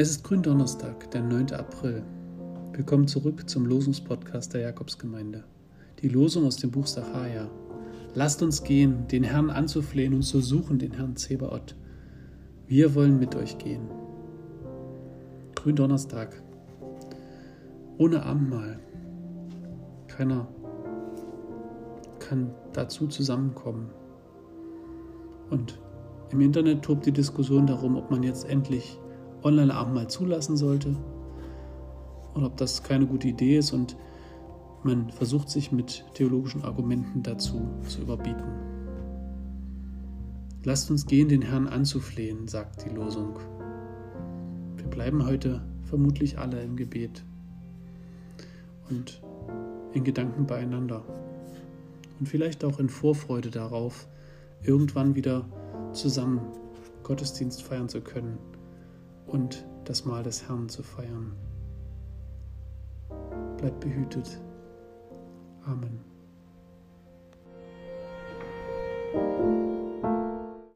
Es ist Gründonnerstag, der 9. April. Willkommen zurück zum Losungspodcast der Jakobsgemeinde. Die Losung aus dem Buch Sacharja. Lasst uns gehen, den Herrn anzuflehen und zu suchen, den Herrn Zebaoth. Wir wollen mit euch gehen. Gründonnerstag. Ohne Abendmahl. Keiner kann dazu zusammenkommen. Und im Internet tobt die Diskussion darum, ob man jetzt endlich Online-Abendmahl zulassen sollte und ob das keine gute Idee ist und man versucht sich mit theologischen Argumenten dazu zu überbieten. Lasst uns gehen, den Herrn anzuflehen, sagt die Losung. Wir bleiben heute vermutlich alle im Gebet und in Gedanken beieinander und vielleicht auch in Vorfreude darauf, irgendwann wieder zusammen Gottesdienst feiern zu können und das Mahl des Herrn zu feiern. Bleibt behütet. Amen.